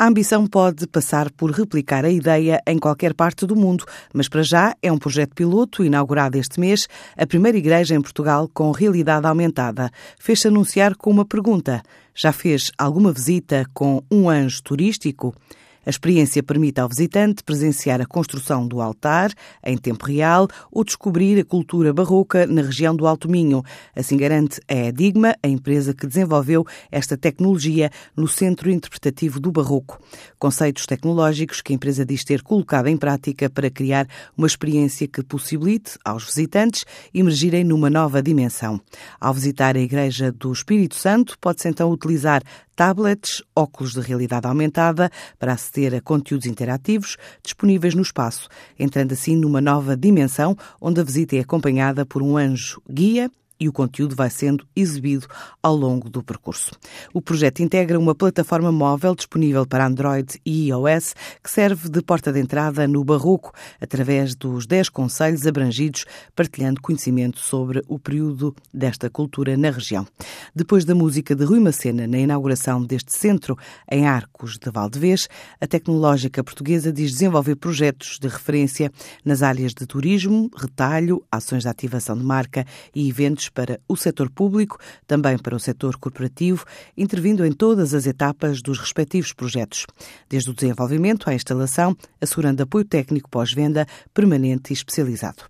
A ambição pode passar por replicar a ideia em qualquer parte do mundo, mas para já é um projeto piloto inaugurado este mês, a primeira igreja em Portugal com realidade aumentada. Fez-se anunciar com uma pergunta: já fez alguma visita com um anjo turístico? A experiência permite ao visitante presenciar a construção do altar em tempo real ou descobrir a cultura barroca na região do Alto Minho. Assim garante a Edigma, a empresa que desenvolveu esta tecnologia no Centro Interpretativo do Barroco. Conceitos tecnológicos que a empresa diz ter colocado em prática para criar uma experiência que possibilite aos visitantes emergirem numa nova dimensão. Ao visitar a Igreja do Espírito Santo, pode-se então utilizar tablets, óculos de realidade aumentada para aceder a conteúdos interativos disponíveis no espaço, entrando assim numa nova dimensão onde a visita é acompanhada por um anjo guia e o conteúdo vai sendo exibido ao longo do percurso. O projeto integra uma plataforma móvel disponível para Android e iOS que serve de porta de entrada no Barroco, através dos 10 conselhos abrangidos, partilhando conhecimento sobre o período desta cultura na região. Depois da música de Rui Macena na inauguração deste centro em Arcos de Valdevez, a tecnológica portuguesa diz desenvolver projetos de referência nas áreas de turismo, retalho, ações de ativação de marca e eventos para o setor público, também para o setor corporativo, intervindo em todas as etapas dos respectivos projetos, desde o desenvolvimento à instalação, assegurando apoio técnico pós-venda permanente e especializado.